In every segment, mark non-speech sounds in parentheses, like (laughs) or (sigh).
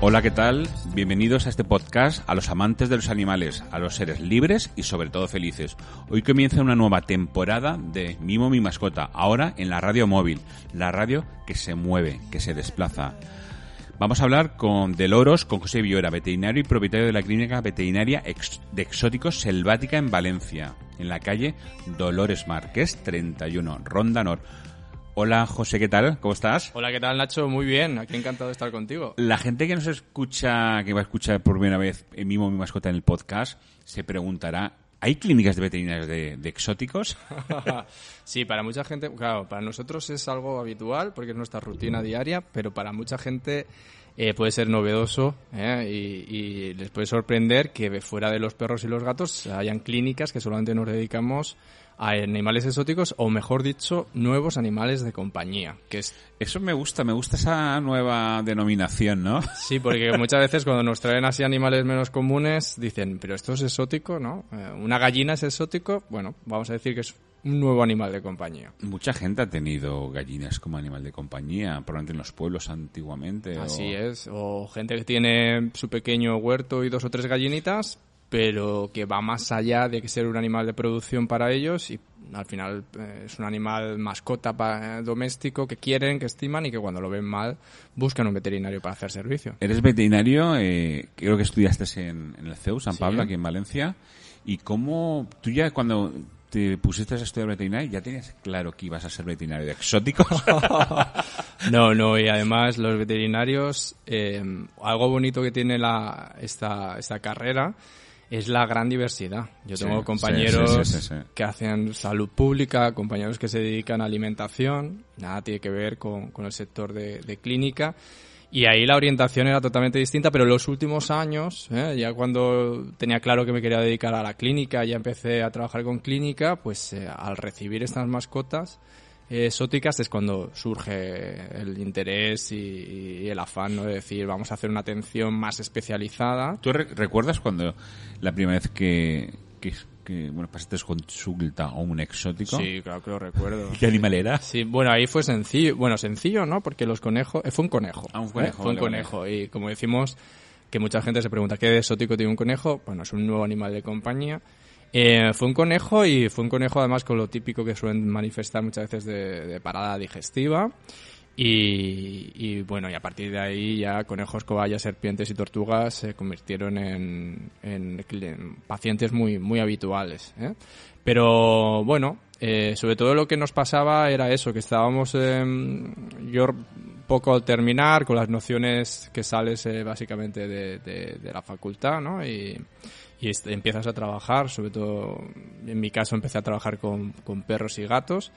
Hola, ¿qué tal? Bienvenidos a este podcast a los amantes de los animales, a los seres libres y sobre todo felices. Hoy comienza una nueva temporada de Mimo mi mascota, ahora en la radio móvil, la radio que se mueve, que se desplaza. Vamos a hablar con Deloros, con José Villora, veterinario y propietario de la clínica veterinaria de exóticos selvática en Valencia, en la calle Dolores Marqués 31, Ronda Nor. Hola José, ¿qué tal? ¿Cómo estás? Hola, ¿qué tal Nacho? Muy bien, aquí encantado de estar contigo. La gente que nos escucha, que va a escuchar por primera vez en Mimo mi mascota en el podcast, se preguntará, ¿hay clínicas de veterinarios de, de exóticos? (laughs) sí, para mucha gente, claro, para nosotros es algo habitual porque es nuestra rutina diaria, pero para mucha gente eh, puede ser novedoso ¿eh? y, y, les puede sorprender que fuera de los perros y los gatos hayan clínicas que solamente nos dedicamos a animales exóticos o mejor dicho nuevos animales de compañía que es eso me gusta me gusta esa nueva denominación no (laughs) sí porque muchas veces cuando nos traen así animales menos comunes dicen pero esto es exótico no Eh, una gallina es exótico bueno vamos a decir que es un nuevo animal de compañía. Mucha gente ha tenido gallinas como animal de compañía probablemente en los pueblos antiguamente así o... es o gente que tiene su pequeño huerto y dos o tres gallinitas pero que va más allá de que ser un animal de producción para ellos y al final eh, es un animal mascota pa, eh, doméstico que quieren, que estiman y que cuando lo ven mal buscan un veterinario para hacer servicio. Eres veterinario, eh, creo que estudiaste en, en el CEU, San Pablo, aquí en Valencia. ¿Y cómo tú ya cuando te pusiste a estudiar veterinario ya tenías claro que ibas a ser veterinario de exóticos? (laughs) No, no, y además los veterinarios, eh, algo bonito que tiene la, esta, esta carrera es la gran diversidad. Yo tengo sí, compañeros sí, sí, que hacen salud pública, compañeros que se dedican a alimentación, nada tiene que ver con, con el sector de, de clínica. Y ahí la orientación era totalmente distinta, pero en los últimos años, ¿eh? ya cuando tenía claro que me quería dedicar a la clínica, ya empecé a trabajar con clínica, pues eh, al recibir estas mascotas exóticas es cuando surge el interés y, y el afán ¿no? de decir vamos a hacer una atención más especializada. ¿Tú re- recuerdas cuando la primera vez que, que, que, bueno, pasaste consulta a un exótico? Sí, claro que lo recuerdo. (laughs) ¿Qué animal era? Sí, bueno, ahí fue sencillo. Bueno, sencillo, ¿no? Porque los conejos... eh, fue un conejo. Ah, un conejo, ¿eh? Fue un vale. conejo. Y como decimos, que mucha gente se pregunta, ¿qué de exótico tiene un conejo? Bueno, es un nuevo animal de compañía. Eh, fue un conejo y fue un conejo además con lo típico que suelen manifestar muchas veces de, parada digestiva. Y, bueno, y a partir de ahí ya conejos, cobayas, serpientes y tortugas se convirtieron en, pacientes muy, muy habituales. ¿eh? Pero bueno, eh, sobre todo lo que nos pasaba era eso, que estábamos yo poco al terminar con las nociones que sales eh, básicamente de, de- de la facultad, ¿no? Y, y empiezas a trabajar, sobre todo en mi caso empecé a trabajar con, con perros y gatos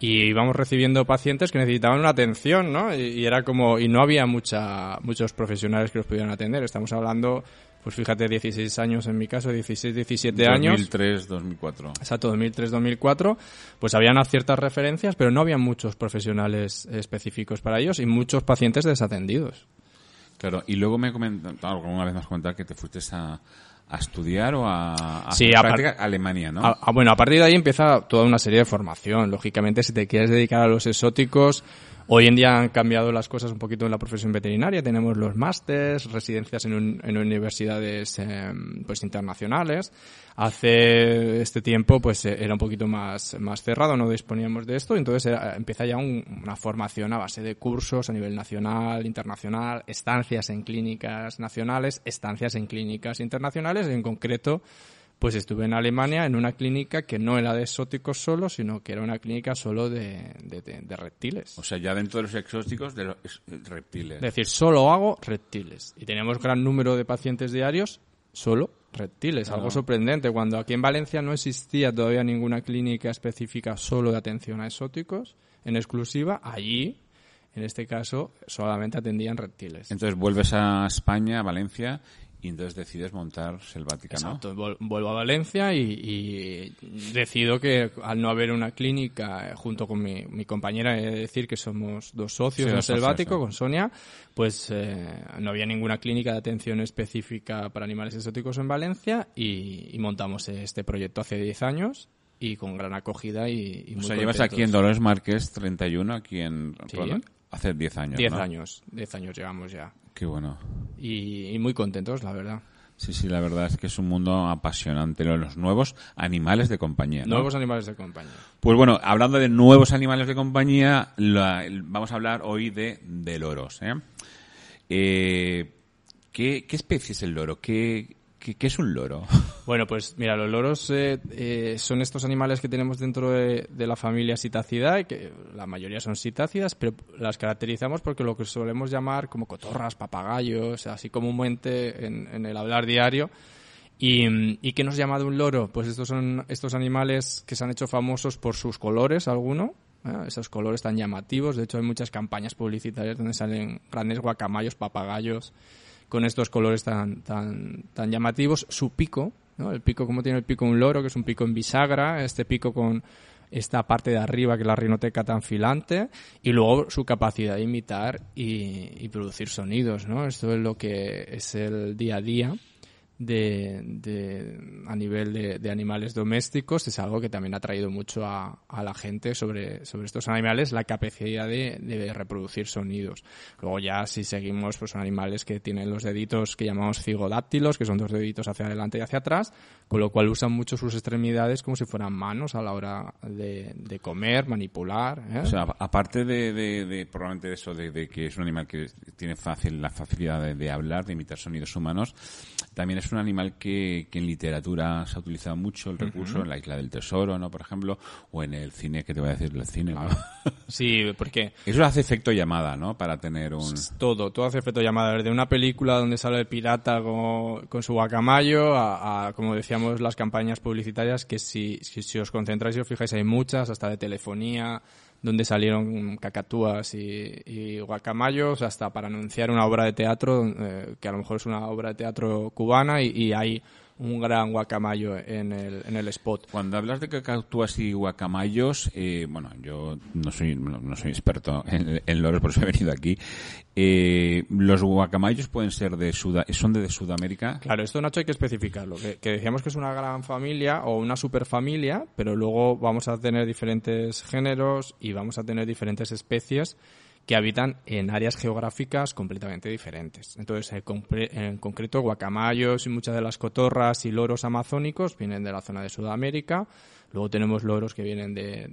y íbamos recibiendo pacientes que necesitaban una atención, ¿no? Y, y era como, y no había mucha, muchos profesionales que los pudieran atender. Estamos hablando, pues fíjate, 16 años en mi caso, 16, 17 años. 2003, 2004. Exacto, 2003-2004, pues habían ciertas referencias, pero no había muchos profesionales específicos para ellos y muchos pacientes desatendidos. Claro, y luego me comentas, alguna vez me has comentado que te fuiste a, a estudiar o a, a Sí, a Alemania, ¿no? A- bueno, a partir de ahí empieza toda una serie de formación. Lógicamente, si te quieres dedicar a los exóticos, hoy en día han cambiado las cosas un poquito en la profesión veterinaria. Tenemos los másters, residencias en, un- en universidades eh, pues internacionales. Hace este tiempo, pues eh, era un poquito más, más cerrado, no disponíamos de esto. Entonces empieza ya un- una formación a base de cursos a nivel nacional, internacional, estancias en clínicas nacionales, estancias en clínicas internacionales, en concreto pues estuve en Alemania en una clínica que no era de exóticos solo, sino que era una clínica solo de, de, reptiles. O sea, ya dentro de los exóticos, de los reptiles. Es decir, solo hago reptiles. Y teníamos gran número de pacientes diarios solo reptiles, algo sorprendente. Cuando aquí en Valencia no existía todavía ninguna clínica específica solo de atención a exóticos, en exclusiva, allí, en este caso, solamente atendían reptiles. Entonces vuelves a España, a Valencia, y entonces decides montar Selvática, ¿no? Exacto, vuelvo a Valencia y, decido que al no haber una clínica, eh, junto con mi, compañera, es decir que somos dos socios en Selvático, con Sonia, pues eh, no había ninguna clínica de atención específica para animales exóticos en Valencia y, montamos este proyecto hace 10 años y con gran acogida y, y O sea, llevas aquí en Dolores Márquez 31, aquí en... Hace 10 años, 10 años, 10 años llevamos ya. Qué bueno. Y, muy contentos, la verdad. Sí, sí, la verdad es que es un mundo apasionante, los nuevos animales de compañía. Nuevos animales de compañía. Pues bueno, hablando de nuevos animales de compañía, vamos a hablar hoy de, de loros. ¿eh? Eh, ¿qué, ¿Qué especie es el loro? ¿Qué, ¿Qué, es un loro? (laughs) Bueno, pues mira, los loros eh, eh, son estos animales que tenemos dentro de, la familia Citacidae, que la mayoría son citácidas, pero las caracterizamos porque lo que solemos llamar como cotorras, papagayos, así comúnmente en, el hablar diario. ¿Y, ¿Y qué nos llama de un loro? Pues estos son estos animales que se han hecho famosos por sus colores, alguno, ¿eh? esos colores tan llamativos. De hecho, hay muchas campañas publicitarias donde salen grandes guacamayos, papagayos, con estos colores tan, tan, tan llamativos. Su pico, ¿no? El pico, como tiene el pico un loro, que es un pico en bisagra, este pico con esta parte de arriba que es la rinoteca tan filante y luego su capacidad de imitar y, y producir sonidos, ¿no? Esto es lo que es el día a día de, de, a nivel de, de, animales domésticos es algo que también ha traído mucho a, a la gente sobre, sobre estos animales, la capacidad de, de, reproducir sonidos. Luego ya si seguimos, pues son animales que tienen los deditos que llamamos cigodáctilos, que son dos deditos hacia adelante y hacia atrás, con lo cual usan mucho sus extremidades como si fueran manos a la hora de, comer, manipular. ¿eh? O sea, aparte de, probablemente eso, de, que es un animal que tiene fácil la facilidad de, hablar, de imitar sonidos humanos, también es un animal que, que en literatura se ha utilizado mucho el recurso, en la Isla del Tesoro, ¿no? Por ejemplo, o en el cine, que te voy a decir, el cine, (laughs) Sí, porque... Eso hace efecto llamada, ¿no? Para tener un... Todo, todo hace efecto llamada. Desde una película donde sale el pirata con, con su guacamayo a, como decíamos, las campañas publicitarias que si, si, os concentráis y os fijáis hay muchas, hasta de telefonía, donde salieron cacatúas y, guacamayos, hasta para anunciar una obra de teatro, eh, que a lo mejor es una obra de teatro cubana y, y hay un gran guacamayo en el, en el spot. Cuando hablas de cacatúas y guacamayos, eh, bueno, yo no soy, no, soy experto en, en, loros, por eso he venido aquí. Eh, ¿Los guacamayos pueden ser de Sud son de, Sudamérica? Claro, esto Nacho hay que especificarlo, que, que decíamos que es una gran familia o una superfamilia, pero luego vamos a tener diferentes géneros y vamos a tener diferentes especies que habitan en áreas geográficas completamente diferentes. Entonces, en, concreto, guacamayos y muchas de las cotorras y loros amazónicos vienen de la zona de Sudamérica. Luego tenemos loros que vienen de,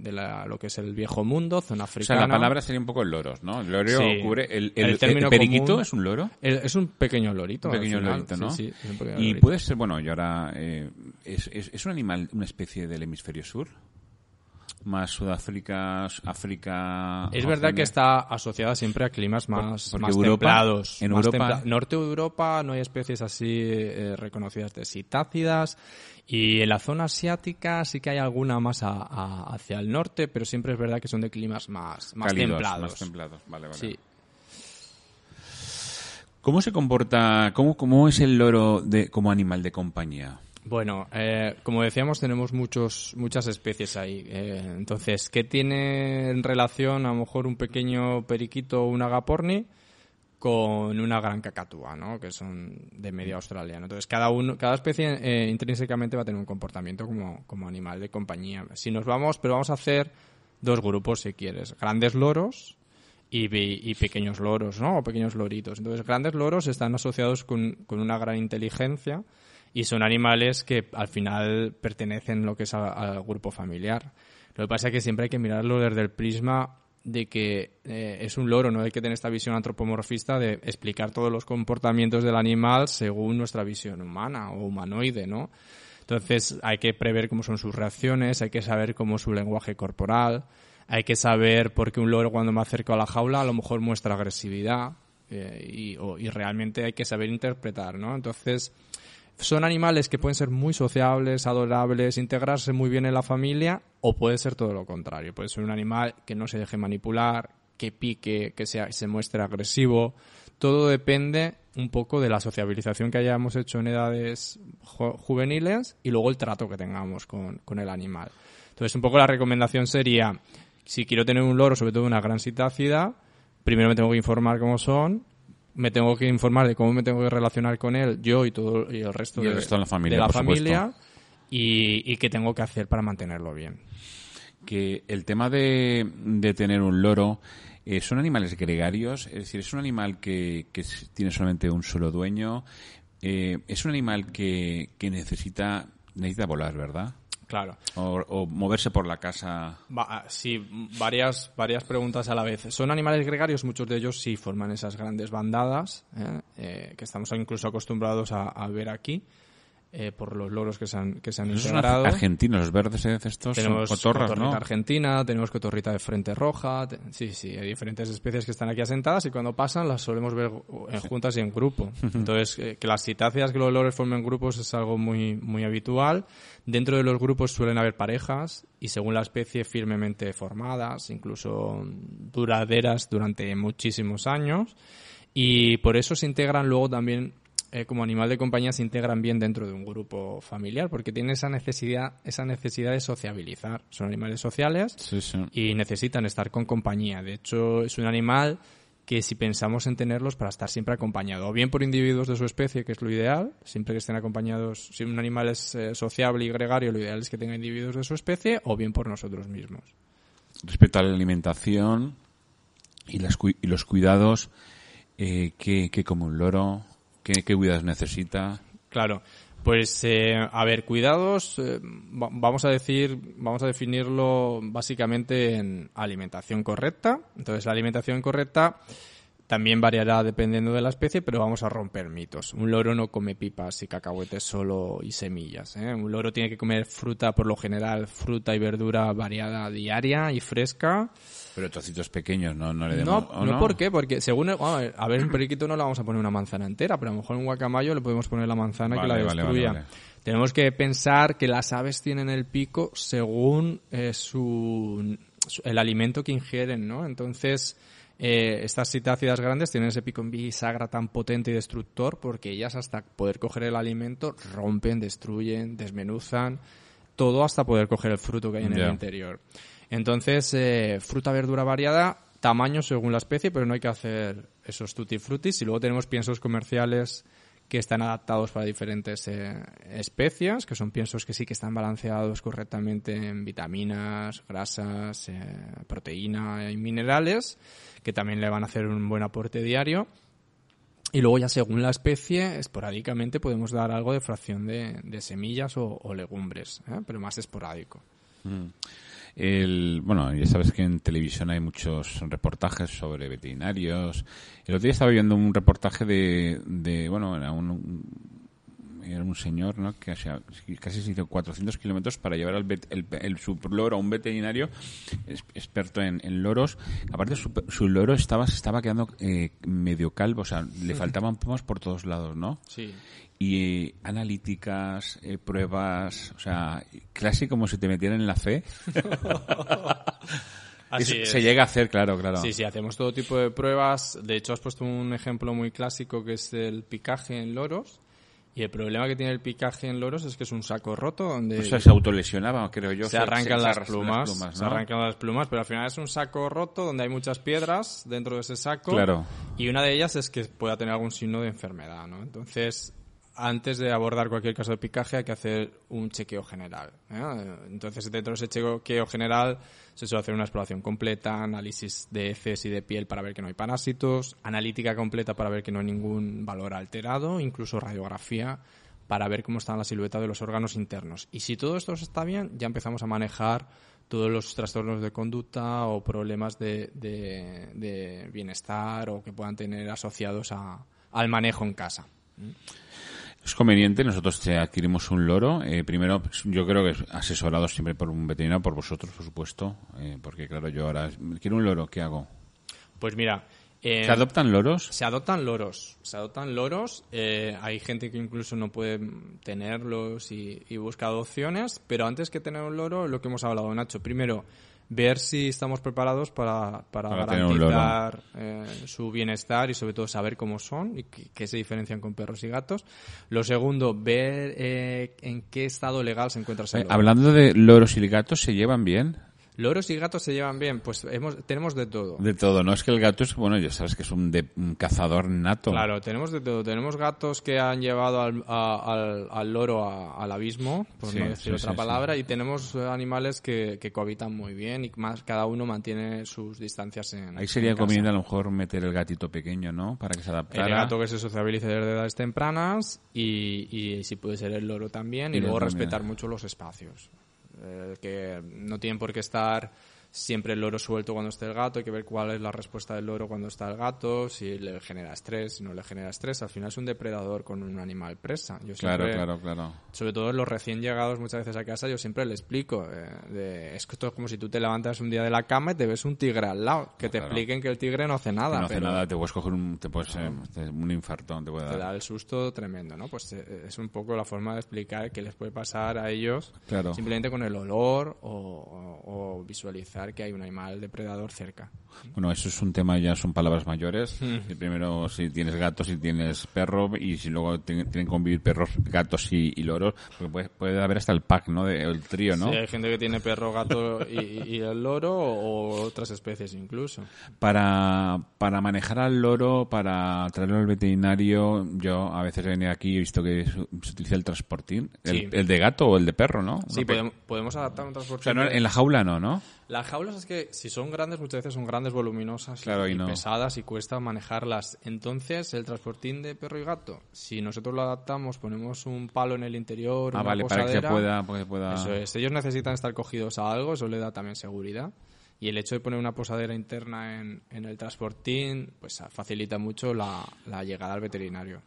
lo que es el viejo mundo, zona africana. O sea, la palabra sería un poco loros, ¿no? El loro cubre... El, el, periquito es un loro? es un pequeño lorito. Un pequeño lorito, ¿no? Sí, sí, y puede ser, bueno, y ahora... Eh, es, es un animal, una especie del hemisferio sur? Más Sudáfrica, África. Es verdad que está asociada siempre a climas más, más templados. En Europa, norte de Europa no hay especies así eh, reconocidas de citácidas y en la zona asiática sí que hay alguna más hacia el norte, pero siempre es verdad que son de climas más, más templados. Más templados, vale, vale. Sí. ¿Cómo se comporta, cómo, cómo es el loro de, como animal de compañía? Bueno, eh, como decíamos, tenemos muchos, muchas especies ahí. Eh, entonces, ¿qué tiene en relación a lo mejor un pequeño periquito o un agaporni con una gran cacatúa, ¿no? Que son de media australiana. Entonces, cada uno, cada especie eh, intrínsecamente va a tener un comportamiento como, como animal de compañía. Si nos vamos, pero vamos a hacer dos grupos, si quieres. Grandes loros y, y, pequeños loros, ¿no? O pequeños loritos. Entonces, grandes loros están asociados con, con una gran inteligencia y son animales que al final pertenecen lo que es al grupo familiar. Lo que pasa es que siempre hay que mirarlo desde el prisma de que eh, es un loro, no hay que tener esta visión antropomorfista de explicar todos los comportamientos del animal según nuestra visión humana o humanoide, ¿no? Entonces hay que prever cómo son sus reacciones, hay que saber cómo es su lenguaje corporal, hay que saber por qué un loro cuando me acerco a la jaula a lo mejor muestra agresividad eh, y, y, realmente hay que saber interpretar, ¿no? Entonces son animales que pueden ser muy sociables, adorables, integrarse muy bien en la familia o puede ser todo lo contrario. Puede ser un animal que no se deje manipular, que pique, que sea, se muestre agresivo. Todo depende un poco de la sociabilización que hayamos hecho en edades juveniles y luego el trato que tengamos con, con el animal. Entonces, un poco la recomendación sería si quiero tener un loro, sobre todo una gran citácida, primero me tengo que informar cómo son, me tengo que informar de cómo me tengo que relacionar con él, yo y todo y el resto, de, la familia, de la familia y, y, qué tengo que hacer para mantenerlo bien. Que el tema de, de tener un loro, eh, ¿son animales gregarios? Es decir, ¿es un animal que, que tiene solamente un solo dueño? Eh, ¿Es un animal que, que necesita, necesita volar, verdad? Claro. O, moverse por la casa. Ah, sí, varias, varias preguntas a la vez. ¿Son animales gregarios? Muchos de ellos sí forman esas grandes bandadas, ¿eh? Eh, que estamos incluso acostumbrados a ver aquí. Eh, por los loros que se han, que se han integrado. argentinos, los verdes estos tenemos son cotorras, cotorrita argentina, tenemos cotorrita de frente roja, sí, sí, hay diferentes especies que están aquí asentadas y cuando pasan las solemos ver en juntas y en grupo. (laughs) Entonces, eh, que las citáceas, que los loros formen grupos es algo muy, muy habitual. Dentro de los grupos suelen haber parejas y según la especie firmemente formadas, incluso duraderas durante muchísimos años. Y por eso se integran luego también eh, como animal de compañía se integran bien dentro de un grupo familiar porque tienen esa necesidad, esa necesidad de sociabilizar. Son animales sociales y necesitan estar con compañía. De hecho, es un animal que si pensamos en tenerlos para estar siempre acompañado, o bien por individuos de su especie, que es lo ideal, siempre que estén acompañados, si un animal es eh, sociable y gregario, lo ideal es que tenga individuos de su especie, o bien por nosotros mismos. Respecto a la alimentación y, y los cuidados, eh, que, que como un loro, ¿Qué, cuidados necesita? Claro. Pues, eh, a ver, cuidados, eh, vamos a decir, vamos a definirlo básicamente en alimentación correcta. Entonces, la alimentación correcta también variará dependiendo de la especie, pero vamos a romper mitos. Un loro no come pipas y cacahuetes solo y semillas. ¿eh? Un loro tiene que comer fruta, por lo general, fruta y verdura variada diaria y fresca. Pero trocitos pequeños, ¿no? No, le demos, no, no, ¿por qué? Porque según... a ver, un periquito no le vamos a poner una manzana entera, pero a lo mejor un guacamayo le podemos poner la manzana que la destruya. Tenemos que pensar que las aves tienen el pico según eh, su, el alimento que ingieren, ¿no? Entonces eh, estas citácidas grandes tienen ese pico en bisagra tan potente y destructor porque ellas hasta poder coger el alimento rompen, destruyen, desmenuzan, todo hasta poder coger el fruto que hay en el interior. Entonces, eh, fruta, verdura variada, tamaño según la especie, pero no hay que hacer esos tutti frutis. Y luego tenemos piensos comerciales que están adaptados para diferentes eh, especies, que son piensos que sí que están balanceados correctamente en vitaminas, grasas, eh, proteína y minerales, que también le van a hacer un buen aporte diario. Y luego ya según la especie, esporádicamente podemos dar algo de fracción de, semillas o, legumbres, ¿eh? pero más esporádico. Mm. El, bueno, ya sabes que en televisión hay muchos reportajes sobre veterinarios. El otro día estaba viendo un reportaje de, de bueno, era un, era un señor ¿no? que casi se hizo 400 kilómetros para llevar el, el, su loro a un veterinario experto en, loros. Aparte, su, su, loro estaba, se estaba quedando eh, medio calvo, o sea, le faltaban pomos por todos lados, ¿no? Sí y eh, analíticas, eh, pruebas, o sea, casi como si te metieran en la fe. (laughs) Así Se llega a hacer, claro, claro. Sí, sí, hacemos todo tipo de pruebas. De hecho, has puesto un ejemplo muy clásico que es el picaje en loros. Y el problema que tiene el picaje en loros es que es un saco roto donde... O sea, se autolesionaba, creo yo. Se arrancan las plumas, se arrancan las plumas, pero al final es un saco roto donde hay muchas piedras dentro de ese saco. Claro. Y una de ellas es que pueda tener algún signo de enfermedad, ¿no? Entonces, antes de abordar cualquier caso de picaje hay que hacer un chequeo general. Entonces, dentro de ese chequeo general se suele hacer una exploración completa, análisis de heces y de piel para ver que no hay parásitos, analítica completa para ver que no hay ningún valor alterado, incluso radiografía para ver cómo está la silueta de los órganos internos. Y si todo esto está bien, ya empezamos a manejar todos los trastornos de conducta o problemas de, de, bienestar o que puedan tener asociados a, al manejo en casa. Es conveniente, nosotros adquirimos un loro. Eh, primero, pues, yo creo que es asesorado siempre por un veterinario, por vosotros, por supuesto. eh, porque, claro, yo ahora quiero un loro, ¿qué hago? Pues mira, eh, ¿Se adoptan loros? Se adoptan loros. Se adoptan loros. eh, hay gente que incluso no puede tenerlos y, y busca adopciones. Pero antes que tener un loro, lo que hemos hablado, Nacho. Primero, ver si estamos preparados para, para, garantizar eh, su bienestar y sobre todo saber cómo son y qué, se diferencian con perros y gatos. Lo segundo, ver eh, en qué estado legal se encuentra ese Eh, loro. hablando de loros y gatos, ¿se llevan bien? Loros y gatos se llevan bien. Pues hemos, tenemos de todo. De todo, ¿no? Es que el gato es, bueno, ya sabes que es un, de- un cazador nato. Claro, tenemos de todo. Tenemos gatos que han llevado al, a- al, al loro a- al abismo, por Sí, no decir sí, otra sí, palabra, y tenemos animales que, que cohabitan muy bien y más cada uno mantiene sus distancias en Ahí sería conveniente a lo mejor meter el gatito pequeño, ¿no? Para que se El adaptara. gato que se sociabilice desde edades tempranas y, y si puede ser el loro también Y y, el luego también. respetar mucho los espacios. Eh, que no tienen por qué estar siempre el loro suelto cuando esté el gato, hay que ver cuál es la respuesta del loro cuando está el gato, si le genera estrés, si no le genera estrés. Al final es un depredador con un animal presa. Yo Claro, siempre- claro, claro. sobre todo los recién llegados muchas veces a casa, yo siempre le explico. eh, de- es que esto es como si tú te levantas un día de la cama y te ves un tigre al lado. Que te Claro. expliquen que el tigre no hace nada. no hace pero nada, te puedes coger un, te puedes, eh, un infartón, te puede te dar. da el susto tremendo, ¿no? Pues eh, es un poco la forma de explicar qué les puede pasar a ellos Claro. simplemente con el olor o, o- o visualizar que hay un animal depredador cerca. Bueno, eso es un tema, ya son palabras mayores. Si primero, si tienes gatos, si tienes perro, y si luego tienen, que convivir perros, gatos y, y loros, porque puede, puede haber hasta el pack, ¿no? De, el trío, ¿no? Sí, hay gente que tiene perro, gato y, y el loro o otras especies incluso. Para, para manejar al loro, para traerlo al veterinario, yo a veces venía aquí y he visto que se utiliza el transportín. El, Sí. el de gato o el de perro, ¿no? Sí, podemos, podemos adaptar un O transporte. sea, no, en la jaula no, ¿no? Las jaulas es que si son grandes, muchas veces son grandes, voluminosas y- Claro, y y, no. pesadas y cuesta manejarlas. Entonces, el transportín de perro y gato, si nosotros lo adaptamos, ponemos un palo en el interior, Ah, una vale, para que se posadera, pueda, para que pueda... Eso es. Ellos necesitan estar cogidos a algo, eso le da también seguridad. Y el hecho de poner una posadera interna en, en el transportín, pues facilita mucho la, la llegada al veterinario.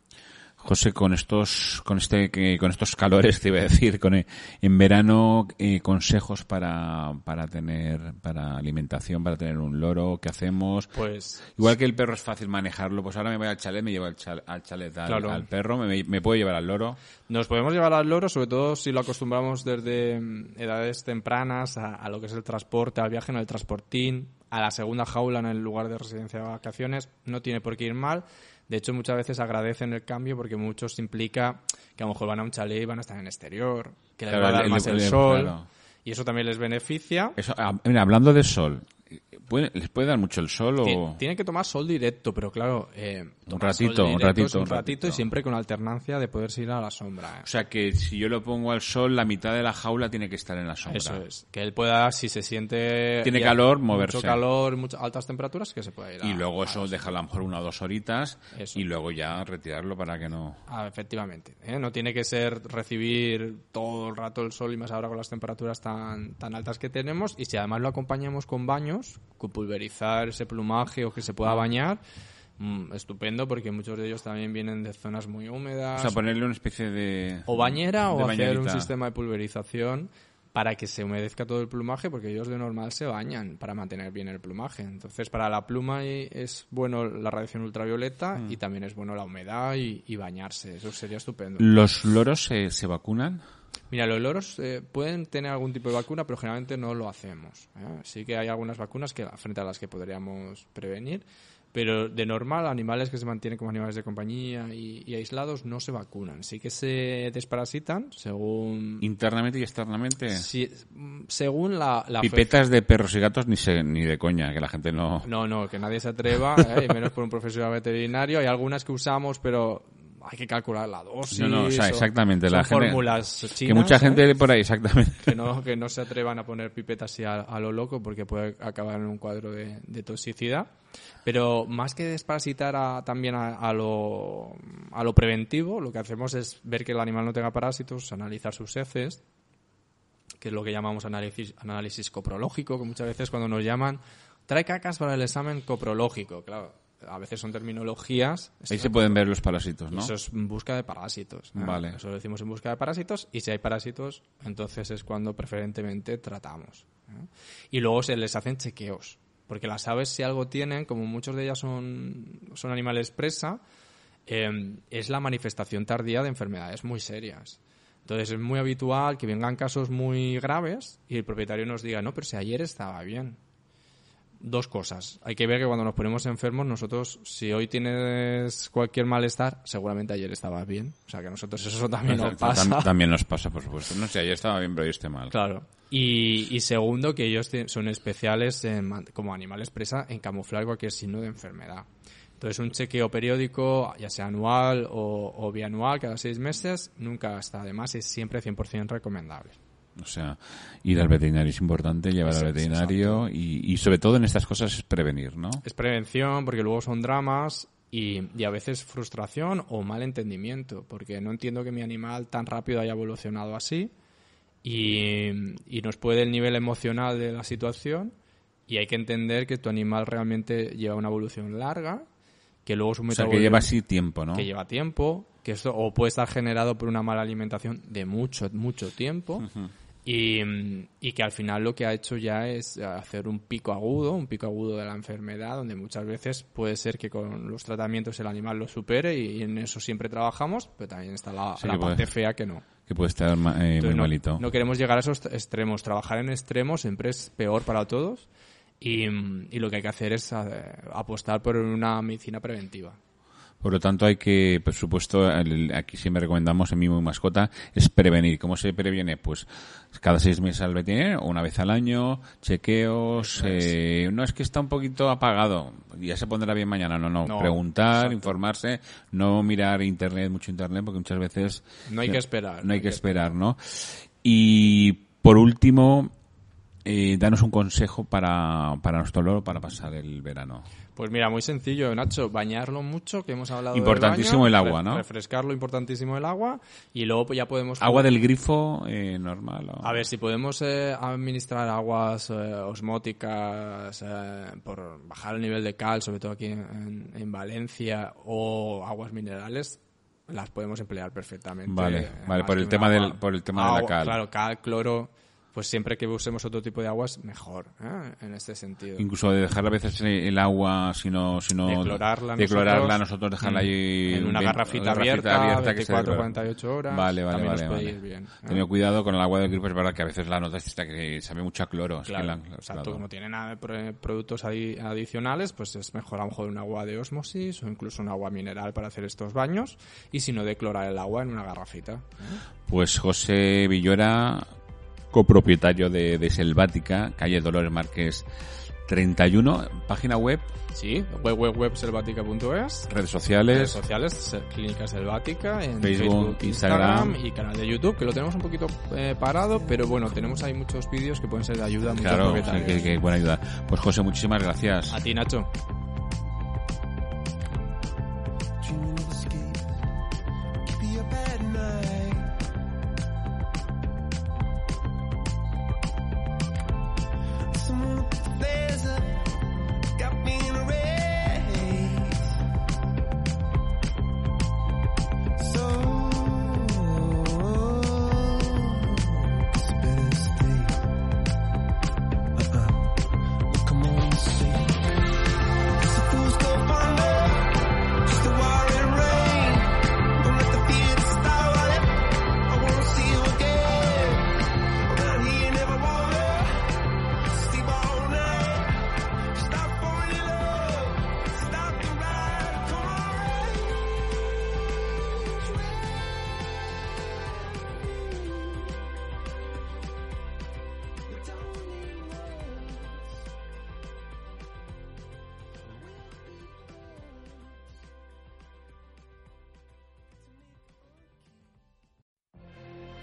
José, con estos, con este, que, con estos calores, te iba a decir, con, eh, en verano, eh, consejos para, para tener, para alimentación, para tener un loro, ¿qué hacemos? Pues Igual que el perro es fácil manejarlo, pues ahora me voy al chalet, me llevo al, chal- al chalet al, Claro. al perro, me, me puedo llevar al loro. Nos podemos llevar al loro, sobre todo si lo acostumbramos desde mm, edades tempranas a, a lo que es el transporte, al viaje en el transportín, a la segunda jaula en el lugar de residencia de vacaciones. No tiene por qué ir mal. De hecho, muchas veces agradecen el cambio porque muchos implica que a lo mejor van a un chalet y van a estar en exterior, que les Claro, va a dar el- más el- el, el- sol. claro. Y eso también les beneficia. Eso, ah, mira, hablando de sol, ¿puede- ¿les puede dar mucho el sol o...? Tienen que tomar sol directo, pero claro, eh, Un ratito, un ratito, un ratito y siempre con alternancia de poderse ir a la sombra. ¿eh? O sea que si yo lo pongo al sol, la mitad de la jaula tiene que estar en la sombra. Eso es, que él pueda, si se siente... Tiene calor, mucho moverse. calor, muchas altas temperaturas, que se pueda ir a- Y luego a eso deja a lo mejor una o dos horitas Eso. y luego ya retirarlo para que no... Ah, efectivamente. ¿eh? No tiene que ser recibir todo el rato el sol y más ahora con las temperaturas tan, tan altas que tenemos. Y si además lo acompañamos con baños, pulverizar ese plumaje o que se pueda bañar, mm, estupendo porque muchos de ellos también vienen de zonas muy húmedas. O sea, ponerle una especie de... o bañera de o hacer un sistema de pulverización para que se humedezca todo el plumaje porque ellos de normal se bañan para mantener bien el plumaje. Entonces, para la pluma es bueno la radiación ultravioleta Mm. y también es bueno la humedad y, y bañarse. Eso sería estupendo. ¿Los loros se, se vacunan? Mira, los loros eh, pueden tener algún tipo de vacuna, pero generalmente no lo hacemos. ¿eh? Sí que hay algunas vacunas que frente a las que podríamos prevenir, pero de normal, animales que se mantienen como animales de compañía y, y aislados no se vacunan. Sí que se desparasitan según ¿Internamente y externamente? Sí, según la, Pipetas de perros y gatos ni, se, ni de coña, que la gente no... No, no, que nadie se atreva, (laughs) ¿eh? y menos por un profesional veterinario. Hay algunas que usamos, pero hay que calcular la dosis. No, no, o sea, exactamente, son la gente- fórmulas que chinas, mucha ¿eh? gente por ahí, exactamente. que no, que no se atrevan a poner pipetas así a, a lo loco porque puede acabar en un cuadro de, de toxicidad. Pero más que desparasitar a- también a, a lo, a lo preventivo, lo que hacemos es ver que el animal no tenga parásitos, analizar sus heces, que es lo que llamamos análisis, análisis coprológico, que muchas veces cuando nos llaman, trae cacas para el examen coprológico, claro. A veces son terminologías. Ahí se pueden ver los parásitos, ¿no? Eso es en busca de parásitos. Vale. Eso lo decimos en busca de parásitos y si hay parásitos, entonces es cuando preferentemente tratamos. Y luego se les hacen chequeos. Porque las aves, si algo tienen, como muchos de ellas son, son animales presa, eh, es la manifestación tardía de enfermedades muy serias. Entonces es muy habitual que vengan casos muy graves y el propietario nos diga, no, pero si ayer estaba bien. Dos cosas. Hay que ver que cuando nos ponemos enfermos, nosotros, si hoy tienes cualquier malestar, seguramente ayer estabas bien. O sea que a nosotros eso también nos pasa. Tam- También nos pasa, por supuesto. No sé, ayer estaba bien, pero hoy estoy mal. Claro. Y, y segundo, que ellos son especiales en como animales presa en camuflar cualquier signo de enfermedad. Entonces, un chequeo periódico, ya sea anual o, o bianual, cada seis meses, nunca está de más y es siempre 100% recomendable. O sea, ir al veterinario es importante, llevar Eso al veterinario y, y sobre todo en estas cosas es prevenir, ¿no? Es prevención, porque luego son dramas y, y a veces frustración o mal entendimiento, porque no entiendo que mi animal tan rápido haya evolucionado así y, y nos puede el nivel emocional de la situación y hay que entender que tu animal realmente lleva una evolución larga, que luego su O sea, que metabolismo- lleva así tiempo, ¿no? que lleva tiempo, que esto o puede estar generado por una mala alimentación de mucho, mucho tiempo. Y, y que al final lo que ha hecho ya es hacer un pico agudo, un pico agudo de la enfermedad, donde muchas veces puede ser que con los tratamientos el animal lo supere y, en eso siempre trabajamos, pero también está la, Sí, la que puede- parte fea que no. Que puede estar eh, muy no, malito. no queremos llegar a esos extremos. Trabajar en extremos siempre es peor para todos y, y lo que hay que hacer es eh, apostar por una medicina preventiva. Por lo tanto, hay que, por supuesto, el- aquí siempre recomendamos en Mimo y Mascota, es prevenir. ¿Cómo se previene? Pues cada seis meses al veterinario, una vez al año, chequeos. eh, no es que está un poquito apagado, ya se pondrá bien mañana. No, no. No, Preguntar, exacto. informarse, no mirar internet, mucho internet, porque muchas veces. No hay que esperar. No hay que esperar, ¿no? Y por último, eh, danos un consejo para, para nuestro loro para pasar el verano. Pues mira, muy sencillo, Nacho, bañarlo mucho, que hemos hablado del Importantísimo baño, el agua, ¿no? Refrescarlo, importantísimo el agua, y luego pues, ya podemos... Agua del grifo eh, normal. o- A ver, si podemos eh, administrar aguas eh, osmóticas eh, por bajar el nivel de cal, sobre todo aquí en, en Valencia, o aguas minerales, las podemos emplear perfectamente. Vale, vale, por el tema agua- del- por el tema de la agua, cal. Claro, cal, cloro, pues siempre que usemos otro tipo de aguas, mejor, ¿eh? en este sentido. Incluso de dejar a veces el agua, si no, si no Declorarla declorarla, nosotros, nosotros dejarla mm, ahí en una garrafita abierta, que se 24, declore. 48 horas, Vale, vale, también vale, vale. bien, ¿eh? Cuidado con el agua del grifo, es verdad que a veces la notas esta que sabe mucho a cloro. es que Claro, la- exacto, claro. como tiene nada de pro- productos adi- adicionales, pues es mejor a lo mejor un agua de osmosis o incluso un agua mineral para hacer estos baños y si no declorar el agua en una garrafita. Pues José Villora, copropietario de, de Selvática, calle Dolores Márquez 31, página web, Sí, web, web, web selvática.es. redes Redes sociales, sociales, se- Clínica Selvática, en Facebook, Facebook, Instagram. Instagram, y canal de YouTube, que lo tenemos un poquito eh, parado, pero bueno, tenemos ahí muchos vídeos que pueden ser de ayuda claro, que, que buena ayuda. Pues José, muchísimas gracias. A ti, Nacho.